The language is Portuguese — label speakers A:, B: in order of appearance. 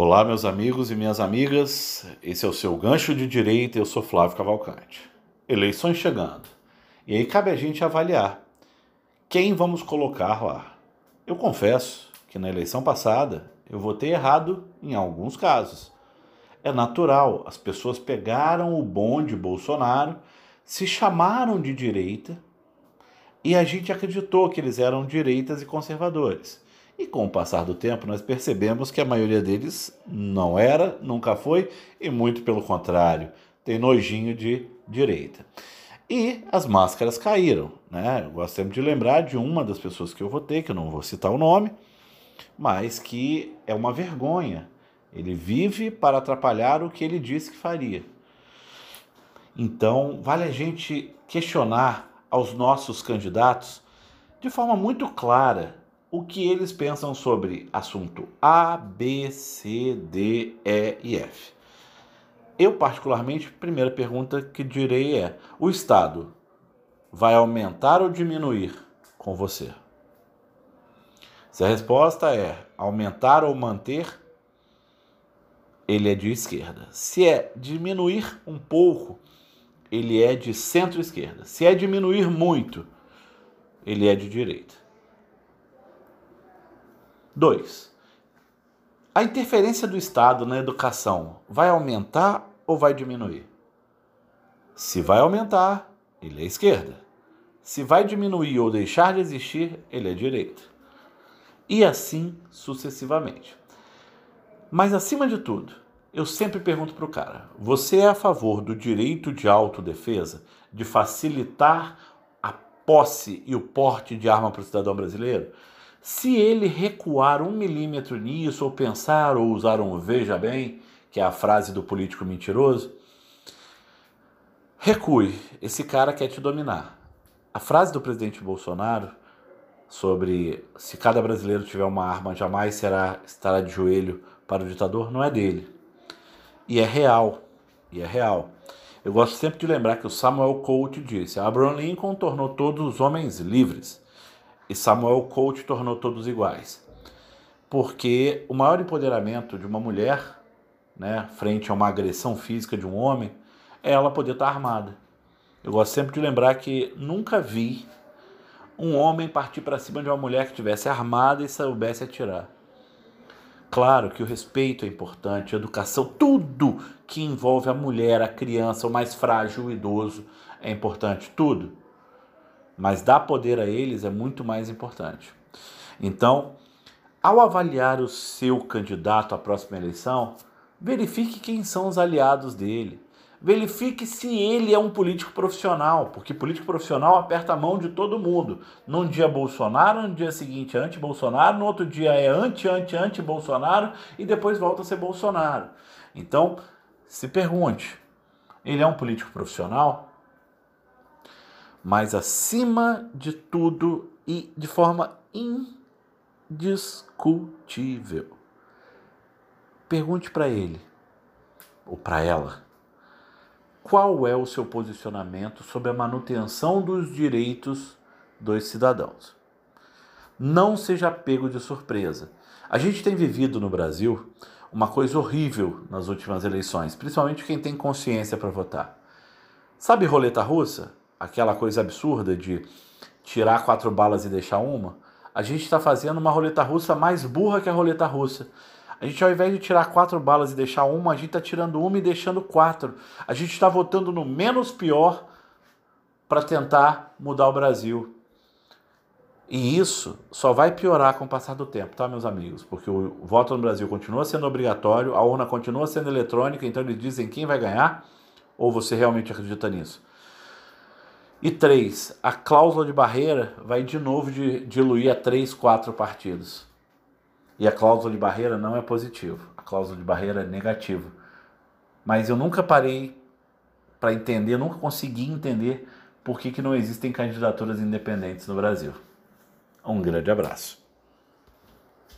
A: Olá, meus amigos e minhas amigas. Esse é o seu Gancho de Direita. Eu sou Flávio Cavalcante. Eleições chegando. E aí cabe a gente avaliar quem vamos colocar lá. Eu confesso que na eleição passada eu votei errado em alguns casos. É natural, as pessoas pegaram o bonde Bolsonaro, se chamaram de direita e a gente acreditou que eles eram direitas e conservadores. E com o passar do tempo, nós percebemos que a maioria deles não era, nunca foi, e muito pelo contrário, tem nojinho de direita. E as máscaras caíram. Né? Eu gosto sempre de lembrar de uma das pessoas que eu votei, que eu não vou citar o nome, mas que é uma vergonha. Ele vive para atrapalhar o que ele disse que faria. Então, vale a gente questionar aos nossos candidatos de forma muito clara o que eles pensam sobre assunto A, B, C, D, E e F. Eu, particularmente, primeira pergunta que direi é: o Estado vai aumentar ou diminuir com você? Se a resposta é aumentar ou manter, ele é de esquerda. Se é diminuir um pouco, ele é de centro-esquerda. Se é diminuir muito, ele é de direita. 2. A interferência do Estado na educação vai aumentar ou vai diminuir? Se vai aumentar, ele é esquerda. Se vai diminuir ou deixar de existir, ele é direita. E assim sucessivamente. Mas acima de tudo, eu sempre pergunto para o cara: você é a favor do direito de autodefesa, de facilitar a posse e o porte de arma para o cidadão brasileiro? Se ele recuar um milímetro nisso, ou pensar, ou usar um veja bem, que é a frase do político mentiroso, recue. Esse cara quer te dominar. A frase do presidente Bolsonaro sobre se cada brasileiro tiver uma arma, jamais será estará de joelho para o ditador, não é dele. E é real. E é real. Eu gosto sempre de lembrar que o Samuel Colt disse: Abraham Lincoln tornou todos os homens livres e Samuel Colt tornou todos iguais. Porque o maior empoderamento de uma mulher, né, frente a uma agressão física de um homem, é ela poder estar armada. Eu gosto sempre de lembrar que nunca vi um homem partir para cima de uma mulher que estivesse armada e soubesse atirar. Claro que o respeito é importante, a educação, tudo que envolve a mulher, a criança, o mais frágil, o idoso, é importante, tudo mas dar poder a eles é muito mais importante. Então, ao avaliar o seu candidato à próxima eleição, verifique quem são os aliados dele. Verifique se ele é um político profissional, porque político profissional aperta a mão de todo mundo. Num dia Bolsonaro, no dia seguinte anti-Bolsonaro, no outro dia é anti-anti-anti-Bolsonaro e depois volta a ser Bolsonaro. Então, se pergunte: ele é um político profissional? Mas acima de tudo e de forma indiscutível. Pergunte para ele ou para ela qual é o seu posicionamento sobre a manutenção dos direitos dos cidadãos. Não seja pego de surpresa. A gente tem vivido no Brasil uma coisa horrível nas últimas eleições, principalmente quem tem consciência para votar. Sabe roleta russa? Aquela coisa absurda de tirar quatro balas e deixar uma, a gente está fazendo uma roleta russa mais burra que a roleta russa. A gente, ao invés de tirar quatro balas e deixar uma, a gente está tirando uma e deixando quatro. A gente está votando no menos pior para tentar mudar o Brasil. E isso só vai piorar com o passar do tempo, tá, meus amigos? Porque o voto no Brasil continua sendo obrigatório, a urna continua sendo eletrônica, então eles dizem quem vai ganhar? Ou você realmente acredita nisso? E três, a cláusula de barreira vai de novo de, diluir a três, quatro partidos. E a cláusula de barreira não é positiva, a cláusula de barreira é negativa. Mas eu nunca parei para entender, nunca consegui entender por que, que não existem candidaturas independentes no Brasil. Um grande abraço.